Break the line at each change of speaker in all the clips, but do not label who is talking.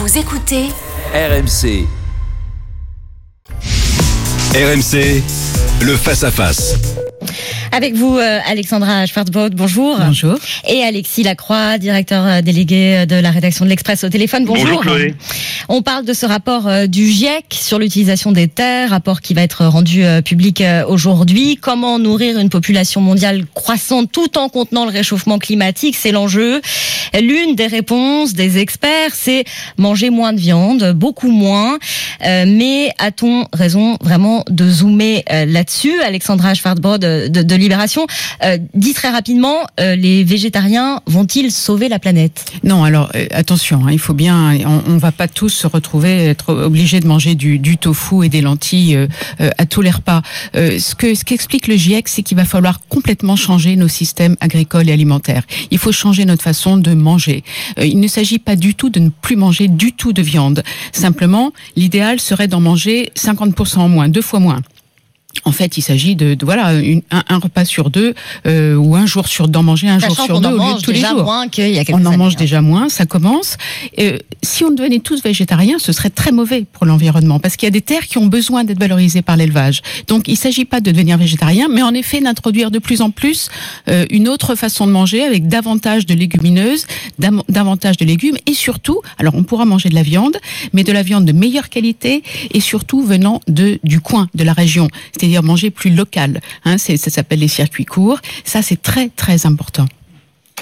Vous écoutez
RMC.
RMC, le face-à-face.
Avec vous, euh, Alexandra Schwarzbaud, bonjour.
Bonjour.
Et Alexis Lacroix, directeur euh, délégué de la rédaction de l'Express au téléphone. Bonjour.
Bonjour, Chloé.
On parle de ce rapport euh, du GIEC sur l'utilisation des terres, rapport qui va être rendu euh, public euh, aujourd'hui. Comment nourrir une population mondiale croissante tout en contenant le réchauffement climatique, c'est l'enjeu. L'une des réponses des experts, c'est manger moins de viande, beaucoup moins. Euh, mais a-t-on raison vraiment de zoomer euh, là-dessus? Alexandra Schwarzbrod de, de, de Libération euh, dit très rapidement, euh, les végétariens vont-ils sauver la planète?
Non, alors euh, attention, hein, il faut bien, on, on va pas tous se retrouver être obligés de manger du, tofu et des lentilles euh, à tous les repas. Ce que ce qu'explique le GIEC, c'est qu'il va falloir complètement changer nos systèmes agricoles et alimentaires. Il faut changer notre façon de manger. Il ne s'agit pas du tout de ne plus manger du tout de viande. Simplement, l'idéal serait d'en manger 50% en moins, deux fois moins. En fait, il s'agit de, de voilà une- un, un repas sur deux euh, ou un jour sur d'en manger un jour sur deux au lieu de tous les jours.
moins qu'il y a
On en
années,
mange
hein.
déjà moins, ça commence. Euh, si on devenait tous végétariens, ce serait très mauvais pour l'environnement, parce qu'il y a des terres qui ont besoin d'être valorisées par l'élevage. Donc, il ne s'agit pas de devenir végétarien, mais en effet d'introduire de plus en plus euh, une autre façon de manger, avec davantage de légumineuses, davantage de légumes, et surtout, alors on pourra manger de la viande, mais de la viande de meilleure qualité, et surtout venant de du coin, de la région, c'est-à-dire manger plus local. Hein, c'est- ça s'appelle les circuits courts. Ça, c'est très très important.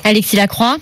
Alexis Lacroix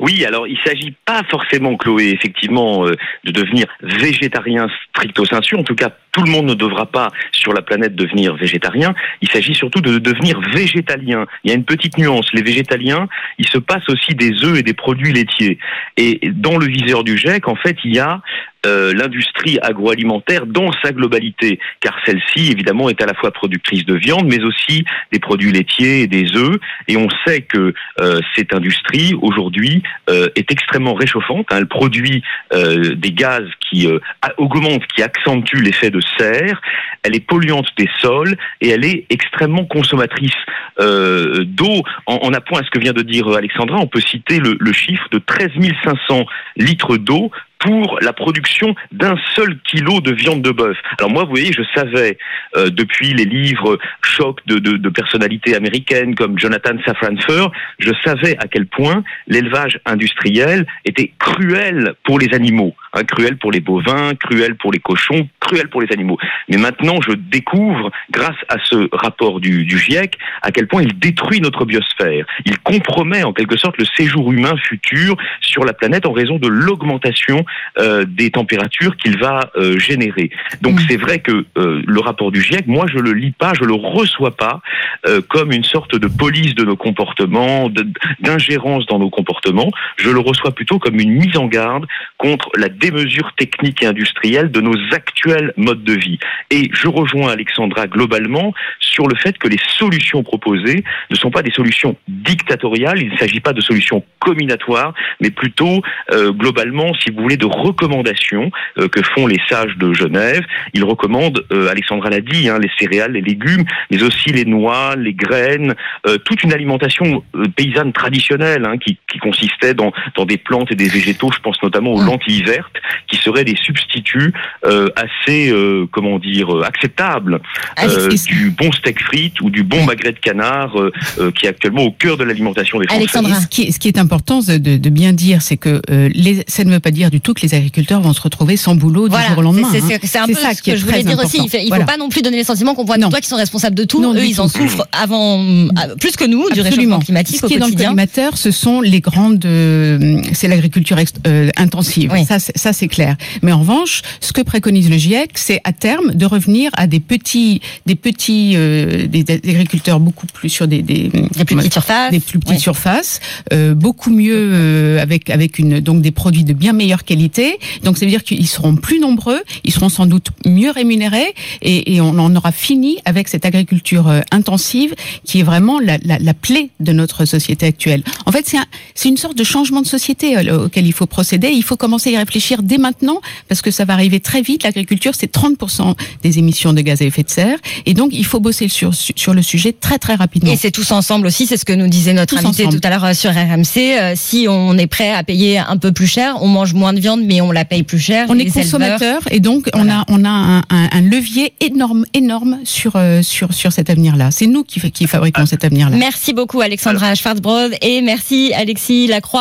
Oui, alors il s'agit pas forcément, Chloé, effectivement, euh, de devenir végétarien stricto sensu. En tout cas, tout le monde ne devra pas sur la planète devenir végétarien. Il s'agit surtout de devenir végétalien. Il y a une petite nuance. Les végétaliens, il se passe aussi des œufs et des produits laitiers. Et dans le viseur du GIEC, en fait, il y a euh, l'industrie agroalimentaire dans sa globalité, car celle-ci, évidemment, est à la fois productrice de viande, mais aussi des produits laitiers et des œufs. Et on sait que euh, cette industrie, aujourd'hui, euh, est extrêmement réchauffante. hein. Elle produit des gaz qui augmentent, qui accentuent l'effet de Elle est polluante des sols et elle est extrêmement consommatrice euh, d'eau. En, en appoint à ce que vient de dire Alexandra, on peut citer le, le chiffre de 13 500 litres d'eau pour la production d'un seul kilo de viande de bœuf. Alors moi, vous voyez, je savais euh, depuis les livres chocs de, de, de personnalités américaines comme Jonathan Safran Foer, je savais à quel point l'élevage industriel était cruel pour les animaux, hein, cruel pour les bovins, cruel pour les cochons, cruel pour les animaux. Mais maintenant, je découvre, grâce à ce rapport du, du GIEC, à quel point il détruit notre biosphère. Il compromet en quelque sorte le séjour humain futur sur la planète en raison de l'augmentation euh, des températures qu'il va euh, générer. Donc
Mm.
c'est vrai que euh, le rapport du GIEC, moi je le lis pas, je le reçois pas euh, comme une sorte de police de nos comportements, d'ingérence dans nos comportements. Je le reçois plutôt comme une mise en garde contre la démesure technique et industrielle de nos actuels modes de vie. Et je rejoins Alexandra globalement sur le fait que les solutions proposées ne sont pas des solutions dictatoriales, il ne s'agit pas de solutions combinatoires, mais plutôt euh, globalement, si vous voulez, de recommandations euh, que font les sages de Genève. Ils recommandent, euh, Alexandra l'a dit, hein, les céréales, les légumes, mais aussi les noix, les graines, euh, toute une alimentation euh, paysanne traditionnelle hein, qui, qui consistait dans, dans des plantes et des végétaux. Je pense notamment aux lentilles vertes, qui seraient des substituts euh, assez, euh, comment dire, acceptables
Ah,
euh, du bon steak frites ou du bon magret de canard euh, euh, qui est actuellement au cœur de l'alimentation des Français.
Alexandra.
Ce, qui est, ce qui est important de, de- de bien dire, c'est que euh, les, ça ne veut pas dire du tout que les agriculteurs vont se retrouver sans boulot du
Voilà,
jour au lendemain.
c'est-
hein.
un peu
ça
ce que je voulais dire aussi.
important.
Il ne
Voilà.
faut pas non plus donner le sentiment qu'on voit
Non.
toi qui sont responsables de tout.
Non,
Eux,
du
ils en souffrent avant, euh, plus que nous du réchauffement
Absolument.
climatique
Ce
au
qui est dans le
quotidien.
collimateur, ce sont les grandes, euh, c'est l'agriculture euh, intensive.
Oui.
Ça, c'est- clair. Mais en revanche, ce que préconise le GIEC, c'est à terme de revenir à des petits, des petits, euh, des, des agriculteurs beaucoup plus sur des, des,
Des plus petites surfaces.
des plus petites
Oui.
surfaces, beaucoup mieux avec avec une donc des produits de bien meilleure qualité. Donc ça veut dire qu'ils seront plus nombreux, ils seront sans doute mieux rémunérés et, et on en aura fini avec cette agriculture euh, intensive qui est vraiment la, la, la plaie de notre société actuelle. En fait, c'est un- c'est une sorte de changement de société euh, auquel il faut procéder. Il faut commencer à y réfléchir dès maintenant parce que ça va arriver très vite. L'agriculture, c'est 30% des émissions de gaz à effet de serre. Et donc, il faut bosser sur, sur le sujet très, très rapidement.
Et c'est tous ensemble aussi, c'est ce que nous disait notre
Tous
invité
ensemble.
tout à l'heure euh, sur RMC. Euh, si on est prêt à payer un peu plus cher, on mange moins de viande, mais on la paye plus cher.
on est consommateur et donc on a on a un, un- un levier énorme énorme sur euh, sur sur cet avenir-là. C'est nous qui qui fabriquons cet avenir-là.
Merci beaucoup Alexandra Schwarzbrod et merci Alexis Lacroix.